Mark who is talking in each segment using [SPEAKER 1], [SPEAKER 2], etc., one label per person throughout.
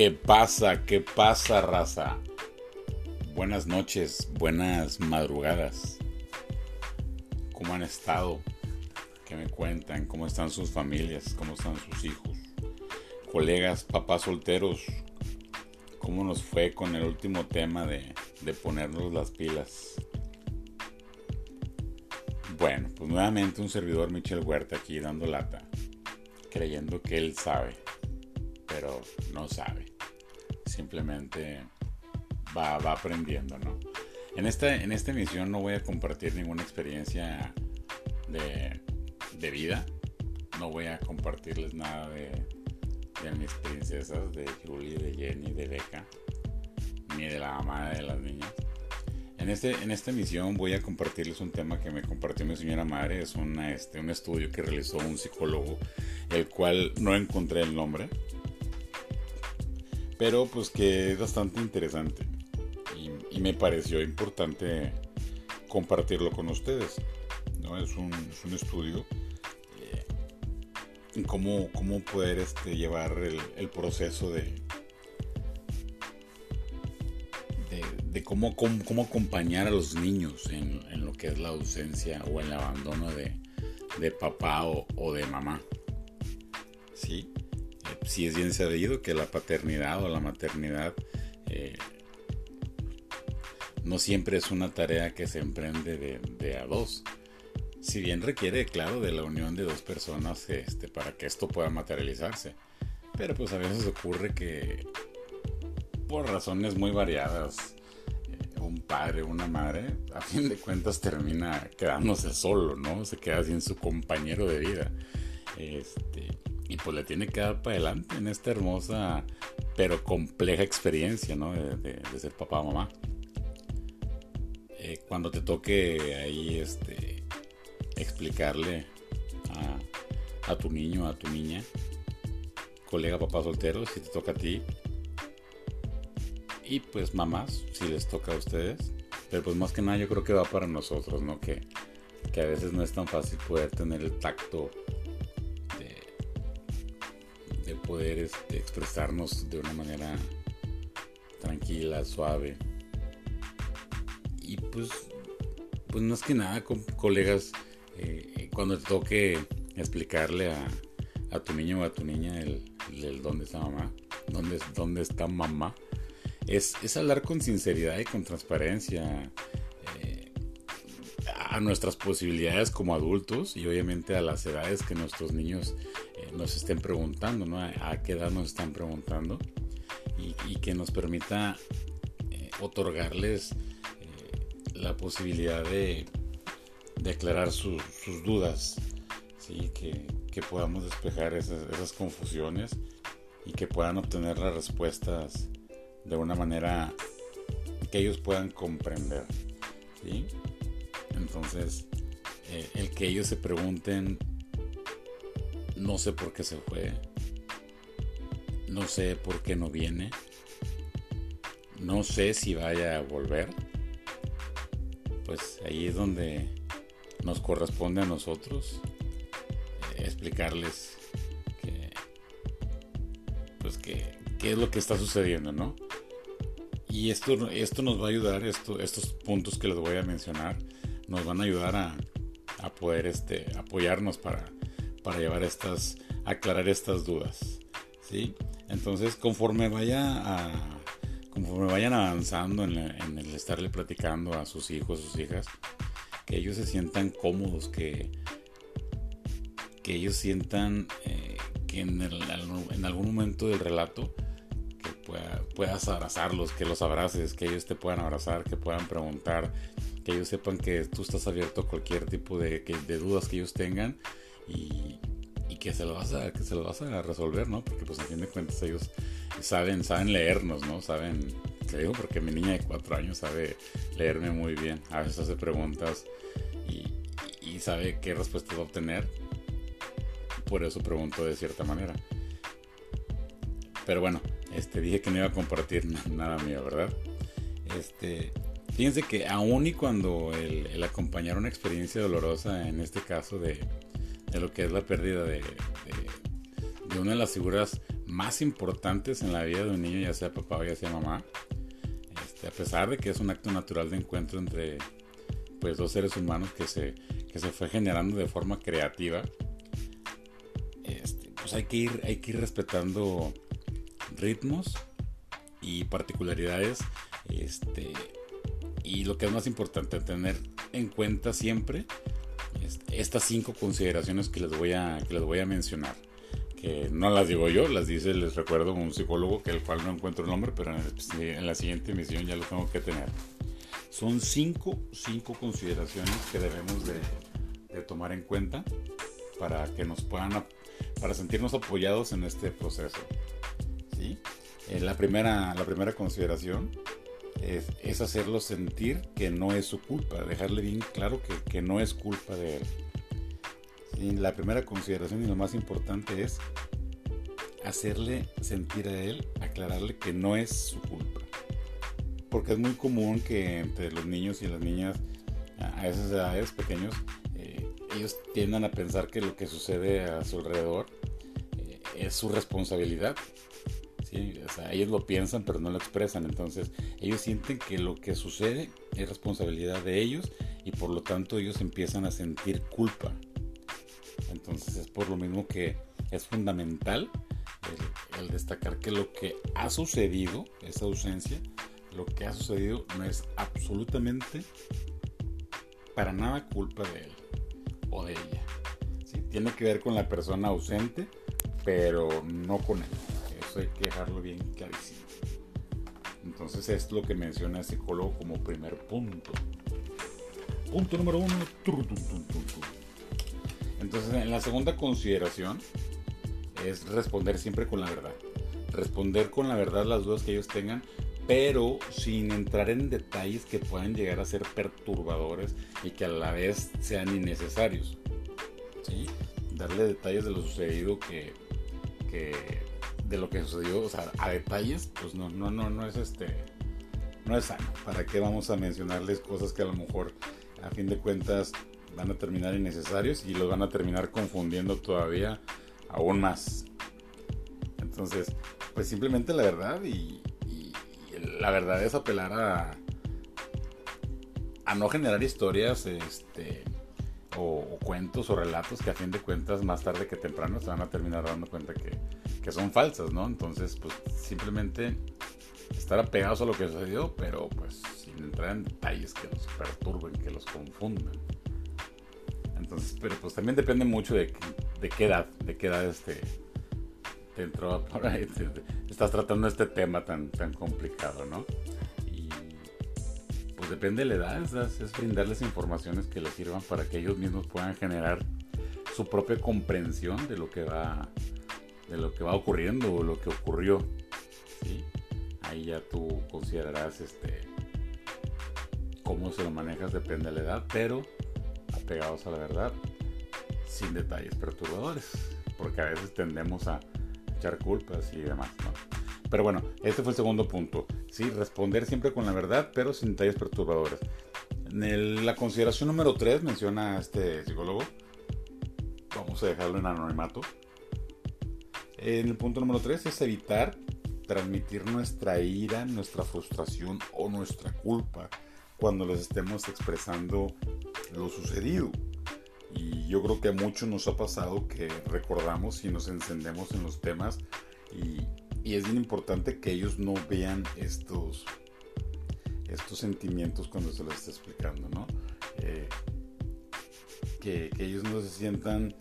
[SPEAKER 1] ¿Qué pasa? ¿Qué pasa, raza? Buenas noches, buenas madrugadas. ¿Cómo han estado? ¿Qué me cuentan? ¿Cómo están sus familias? ¿Cómo están sus hijos? Colegas, papás solteros, ¿cómo nos fue con el último tema de, de ponernos las pilas? Bueno, pues nuevamente un servidor Michel Huerta aquí dando lata, creyendo que él sabe pero no sabe. Simplemente va, aprendiendo, ¿no? En esta, en esta emisión no voy a compartir ninguna experiencia de, vida. No voy a compartirles nada de, de mis princesas, de Julie, de Jenny, de Becca, ni de la mamá de las niñas. En, este, en esta emisión voy a compartirles un tema que me compartió mi señora madre. Es una, este, un estudio que realizó un psicólogo, el cual no encontré el nombre pero pues que es bastante interesante y, me pareció importante compartirlo con ustedes. ¿no? Es, un, estudio eh, en cómo, cómo, poder este, llevar el, proceso de, de, cómo, cómo, acompañar a los niños en, lo que es la ausencia o el abandono de, papá o, o de mamá. ¿Sí? Si es bien sabido que la paternidad o la maternidad eh, no siempre es una tarea que se emprende de, a dos. Si bien requiere, claro, de la unión de dos personas este, para que esto pueda materializarse. Pero pues a veces ocurre que por razones muy variadas, eh, un padre una madre, a fin de cuentas termina quedándose solo, ¿no? Se queda sin su compañero de vida. Este, y pues le tiene que dar para adelante en esta hermosa pero compleja experiencia, ¿no? De, ser papá o mamá. Eh, cuando te toque ahí este, explicarle a, tu niño, a tu niña, colega papá soltero, si te toca a ti, y pues mamás, si les toca a ustedes, pero pues más que nada yo creo que va para nosotros, ¿no? Que, que a veces no es tan fácil poder tener el tacto poder este, expresarnos de una manera tranquila, suave. Y pues, pues más que nada, con colegas, eh, cuando te toque explicarle a, tu niño o a tu niña el, dónde está mamá, dónde, dónde está mamá, es, es hablar con sinceridad y con transparencia eh, a nuestras posibilidades como adultos y obviamente a las edades que nuestros niños nos estén preguntando, ¿no? A, qué edad nos están preguntando y, que nos permita eh, otorgarles eh, la posibilidad de, aclarar sus dudas, ¿sí? que, podamos despejar esas, confusiones y que puedan obtener las respuestas de una manera que ellos puedan comprender. ¿sí? Entonces, eh, el que ellos se pregunten no sé por qué se fue. No sé por qué no viene. No sé si vaya a volver. Pues ahí es donde nos corresponde a nosotros eh, explicarles que, pues que, qué es lo que está sucediendo, ¿no? Y esto, esto nos va a ayudar, esto, estos puntos que les voy a mencionar, nos van a ayudar a, a poder este, apoyarnos para para llevar estas, aclarar estas dudas. ¿sí? Entonces, conforme vaya a, conforme vayan avanzando en, el estarle platicando a sus hijos, sus hijas, que ellos se sientan cómodos, que, que ellos sientan eh, que en, en, algún momento del relato que puedas abrazarlos, que los abraces, que ellos te puedan abrazar, que puedan preguntar, que ellos sepan que tú estás abierto a cualquier tipo de, de dudas que ellos tengan y, que se lo vas a que se lo vas a resolver, ¿no? Porque pues a fin de cuentas ellos saben saben leernos, ¿no? Saben, te digo porque mi niña de cuatro años sabe leerme muy bien. A veces hace preguntas y, sabe qué respuestas obtener. Por eso pregunto de cierta manera. Pero bueno, este dije que no iba a compartir nada mío, ¿verdad? Este, fíjense que aún y cuando el acompañar una experiencia dolorosa, en este caso de, de lo que es la pérdida de, de, una de las figuras más importantes en la vida de un niño, ya sea papá o ya sea mamá. Este, a pesar de que es un acto natural de encuentro entre pues, dos seres humanos que se, que se fue generando de forma creativa, este, pues hay que, ir, hay que ir respetando ritmos y particularidades. Este, y lo que es más importante, tener en cuenta siempre estas cinco consideraciones que les voy a, que les voy a mencionar. Que no las digo yo, las dice, les recuerdo, un psicólogo que el cual no encuentro el nombre, pero en, la siguiente emisión ya lo tengo que tener. Son cinco, cinco consideraciones que debemos de, de tomar en cuenta para que nos puedan, para sentirnos apoyados en este proceso. ¿sí? Eh, la, primera, la primera consideración es, es, hacerlo sentir que no es su culpa, dejarle bien claro que, que no es culpa de él. La primera consideración y lo más importante es hacerle sentir a él, aclararle que no es su culpa. Porque es muy común que entre los niños y las niñas a esas edades pequeños, eh, ellos tiendan a pensar que lo que sucede a su alrededor eh, es su responsabilidad ellos lo piensan pero no lo expresan, entonces ellos sienten que lo que sucede es responsabilidad de ellos y por lo tanto ellos empiezan a sentir culpa. Entonces es por lo mismo que es fundamental el, destacar que lo que ha sucedido, esa ausencia, lo que ha sucedido no es absolutamente para nada culpa de él o de ella. Tiene que ver con la persona ausente, pero no con él hay que dejarlo bien clarísimo. Entonces es lo que menciona el psicólogo como primer punto. Punto número uno. Entonces en la segunda consideración es responder siempre con la verdad. Responder con la verdad las dudas que ellos tengan, pero sin entrar en detalles que puedan llegar a ser perturbadores y que a la vez sean innecesarios. Darle detalles de lo sucedido que, que de lo que sucedió, o sea, a detalles, pues no, no, no, no es este, no es sano. ¿Para qué vamos a mencionarles cosas que a lo mejor a fin de cuentas van a terminar innecesarios y los van a terminar confundiendo todavía aún más? Entonces, pues simplemente la verdad y, la verdad es apelar a, a no generar historias, este, o, cuentos o relatos que a fin de cuentas más tarde que temprano se van a terminar dando cuenta que, que son falsas, ¿no? Entonces, pues simplemente estar apegados a lo que sucedió, pero pues sin entrar en detalles que los perturben, que los confundan. Entonces, pero pues también depende mucho de, de qué edad, de qué edad este, te entró por ahí, estás tratando este tema tan, tan complicado, ¿no? Y pues depende de la edad, es, es brindarles informaciones que les sirvan para que ellos mismos puedan generar su propia comprensión de lo que va de lo que va ocurriendo o lo que ocurrió. ¿sí? Ahí ya tú considerarás este, cómo se lo manejas, depende de la edad, pero apegados a la verdad, sin detalles perturbadores, porque a veces tendemos a echar culpas y demás. Pero bueno, este fue el segundo punto. Sí, responder siempre con la verdad, pero sin detalles perturbadores. En la consideración número 3 menciona este psicólogo, vamos a dejarlo en anonimato, en el punto número 3 es evitar transmitir nuestra ira, nuestra frustración o nuestra culpa cuando les estemos expresando lo sucedido. Y yo creo que a muchos nos ha pasado que recordamos y nos encendemos en los temas y, es bien importante que ellos no vean estos, estos sentimientos cuando se los está explicando, ¿no? Eh, que, que ellos no se sientan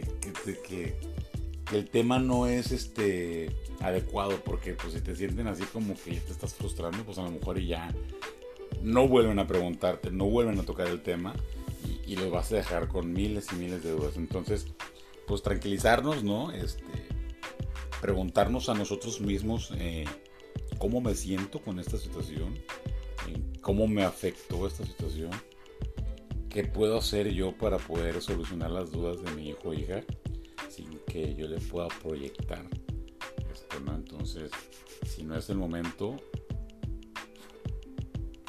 [SPEAKER 1] que, el tema no es este adecuado porque pues si te sienten así como que te estás frustrando pues a lo mejor ya no vuelven a preguntarte no vuelven a tocar el tema y, y lo vas a dejar con miles y miles de dudas. Entonces pues tranquilizarnos no este preguntarnos a nosotros mismos eh, cómo me siento con esta situación cómo me afectó esta situación qué puedo hacer yo para poder solucionar las dudas de mi hijo o hija sin que yo le pueda proyectar esto, ¿no? Entonces, si no es el momento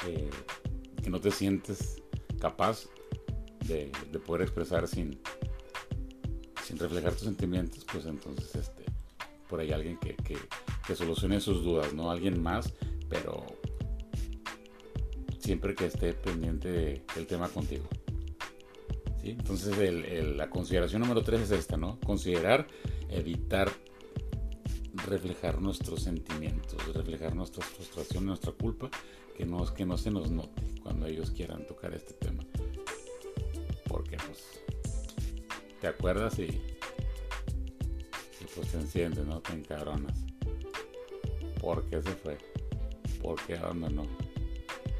[SPEAKER 1] eh, que no te sientes capaz de, poder expresar sin, sin reflejar tus sentimientos, pues entonces este, por ahí alguien que, que, que solucione sus dudas, ¿no? Alguien más, pero siempre que esté pendiente del tema contigo. ¿Sí? Entonces la consideración número tres es esta, ¿no? Considerar, evitar reflejar nuestros sentimientos, reflejar nuestra frustración, nuestra culpa, que no, que no se nos note cuando ellos quieran tocar este tema. Porque pues te acuerdas y, pues te enciende, ¿no? Te encabronas. ¿Por qué se fue? ¿Por qué abandonó?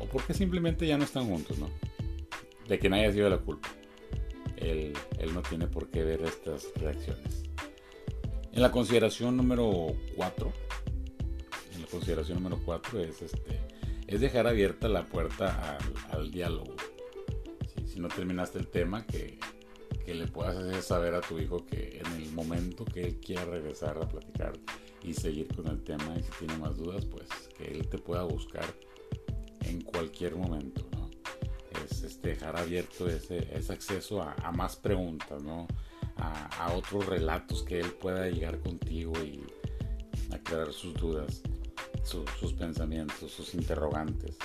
[SPEAKER 1] O porque simplemente ya no están juntos, ¿no? De que nadie ha sido la culpa. Él, él no tiene por qué ver estas reacciones. En la consideración número 4, en la consideración número 4 es, este, es dejar abierta la puerta al, diálogo. Si no terminaste el tema, que, que le puedas hacer saber a tu hijo que en el momento que él quiera regresar a platicar y seguir con el tema y si tiene más dudas, pues que él te pueda buscar en cualquier momento, ¿no? Es este, dejar abierto ese, acceso a, más preguntas, ¿no? A, otros relatos que él pueda llegar contigo y aclarar sus dudas, su, sus pensamientos, sus interrogantes,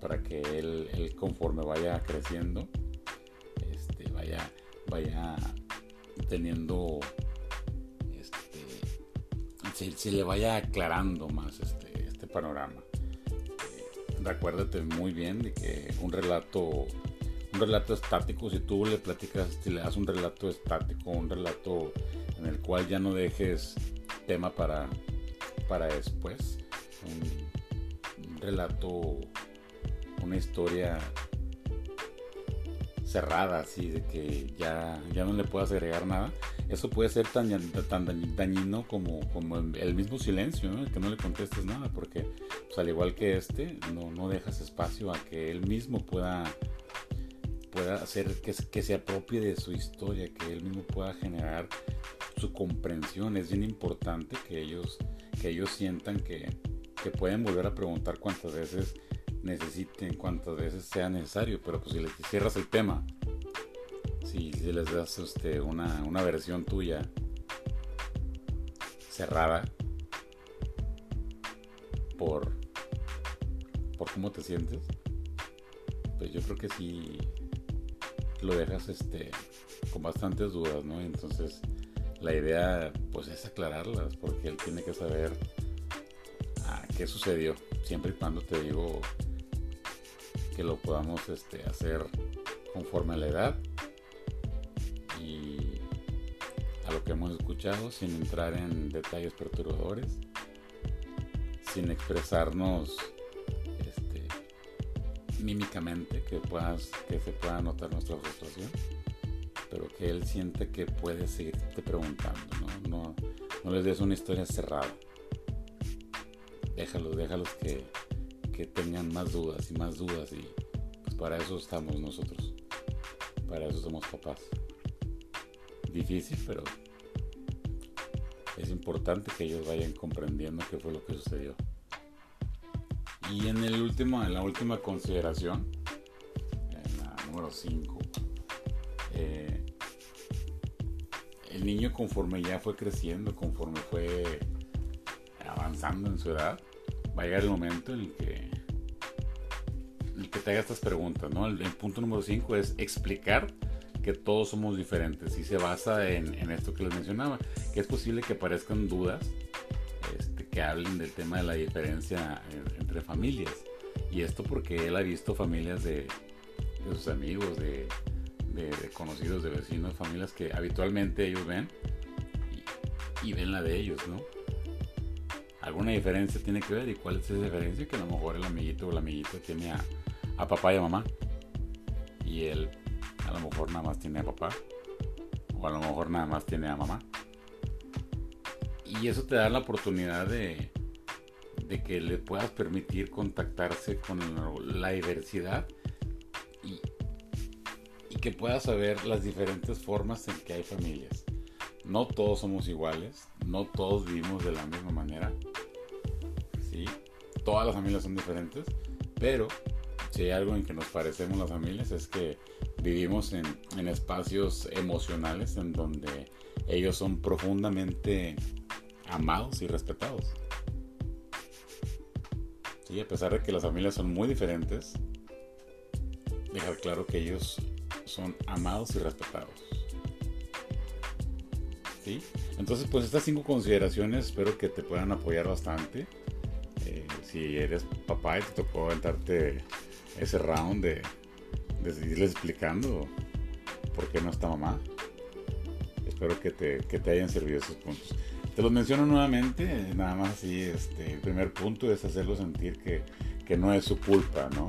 [SPEAKER 1] para que él, conforme vaya creciendo, este, vaya, teniendo este, se, le vaya aclarando más este, este panorama recuérdate muy bien de que un relato, un relato estático, si tú le platicas, si le das un relato estático, un relato en el cual ya no dejes tema para, para después, un, un relato, una historia cerrada, así de que ya, ya no le puedas agregar nada, eso puede ser tan, tan dañino como, como el mismo silencio, ¿no? que no le contestes nada, porque pues, al igual que este, no, no dejas espacio a que él mismo pueda, pueda hacer que, que se apropie de su historia, que él mismo pueda generar su comprensión. Es bien importante que ellos, que ellos sientan que, que pueden volver a preguntar cuantas veces necesiten, cuantas veces sea necesario, pero pues si les cierras el tema, si, les das este, una, una versión tuya cerrada por, por cómo te sientes, pues yo creo que sí lo dejas este, con bastantes dudas, ¿no? Entonces la idea pues es aclararlas porque él tiene que saber a qué sucedió, siempre y cuando te digo que lo podamos este, hacer conforme a la edad sin entrar en detalles perturbadores, sin expresarnos este, mímicamente, que, puedas, que se pueda notar nuestra frustración, pero que él siente que puede seguirte preguntando, ¿no? No, no les des una historia cerrada. Déjalos, déjalos que, que tengan más dudas y más dudas y pues para eso estamos nosotros. Para eso somos papás difícil, pero importante que ellos vayan comprendiendo qué fue lo que sucedió. Y en el último, en la última consideración, en la número 5, eh, el niño conforme ya fue creciendo, conforme fue avanzando en su edad, va a llegar el momento en el que, en el que te haga estas preguntas, ¿no? El, el punto número 5 es explicar que todos somos diferentes y se basa en, esto que les mencionaba, que es posible que aparezcan dudas este, que hablen del tema de la diferencia entre familias. Y esto porque él ha visto familias de, sus amigos, de, conocidos, de vecinos, familias que habitualmente ellos ven y, ven la de ellos, ¿no? Alguna diferencia tiene que ver y cuál es esa diferencia que a lo mejor el amiguito o la amiguita tiene a, a papá y a mamá y él a lo mejor nada más tiene a papá. O a lo mejor nada más tiene a mamá. Y eso te da la oportunidad de, de que le puedas permitir contactarse con la diversidad y, y que puedas saber las diferentes formas en que hay familias. No todos somos iguales, no todos vivimos de la misma manera. ¿sí? Todas las familias son diferentes, pero si hay algo en que nos parecemos las familias es que vivimos en, en espacios emocionales en donde ellos son profundamente amados y respetados. Sí, a pesar de que las familias son muy diferentes, dejar claro que ellos son amados y respetados. ¿Sí? Entonces, pues estas cinco consideraciones espero que te puedan apoyar bastante. Eh, si eres papá y te tocó aventarte ese round de, de seguirles explicando por qué no está mamá, espero que te, que te hayan servido esos puntos. Te los menciono nuevamente, nada más así, este, el primer punto es hacerlo sentir que, que no es su culpa, ¿no?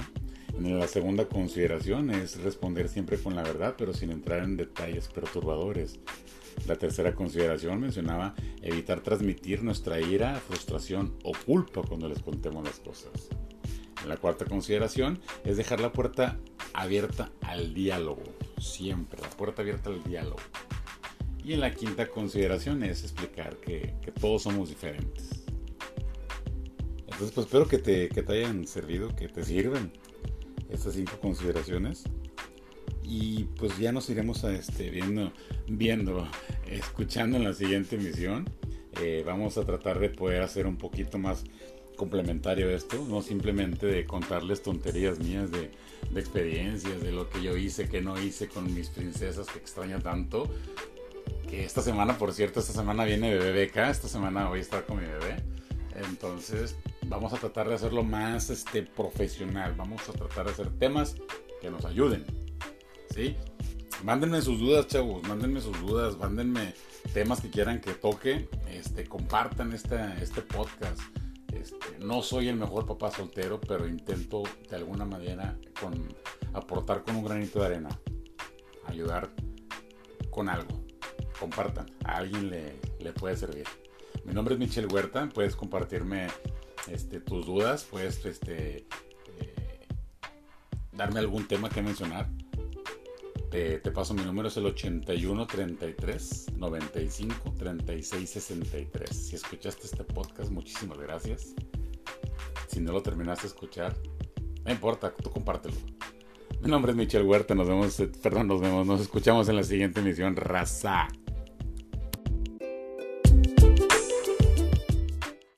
[SPEAKER 1] La segunda consideración es responder siempre con la verdad, pero sin entrar en detalles perturbadores. La tercera consideración mencionaba evitar transmitir nuestra ira, frustración o culpa cuando les contemos las cosas. La cuarta consideración es dejar la puerta abierta al diálogo, siempre, la puerta abierta al diálogo. Y en la quinta consideración es explicar que, todos somos diferentes. Entonces, pues espero que te, que te hayan servido, que te sirven estas cinco consideraciones. Y pues ya nos iremos a este, viendo, viendo, escuchando en la siguiente emisión. Eh, vamos a tratar de poder hacer un poquito más complementario esto, no simplemente de contarles tonterías mías de, de, experiencias, de lo que yo hice, que no hice con mis princesas que extraño tanto. Que esta semana, por cierto, esta semana viene bebé beca, esta semana voy a estar con mi bebé. Entonces, vamos a tratar de hacerlo más este, profesional. Vamos a tratar de hacer temas que nos ayuden. ¿Sí? Mándenme sus dudas, chavos. Mándenme sus dudas. Mándenme temas que quieran que toque. Este, compartan este podcast. No soy el mejor papá soltero, pero intento de alguna manera aportar con un granito de arena. Ayudar con algo. Compartan. A alguien le, le puede servir. Mi nombre es Michelle Huerta. Puedes compartirme este, tus dudas, puedes este, eh, darme algún tema que mencionar. Te, te, paso mi número, es el 81 33 95 36 63. Si escuchaste este podcast, muchísimas gracias. Si no lo terminaste de escuchar, no importa, tú compártelo. Mi nombre es Michelle Huerta, nos vemos, eh, perdón, nos vemos, nos escuchamos en la siguiente emisión, Raza.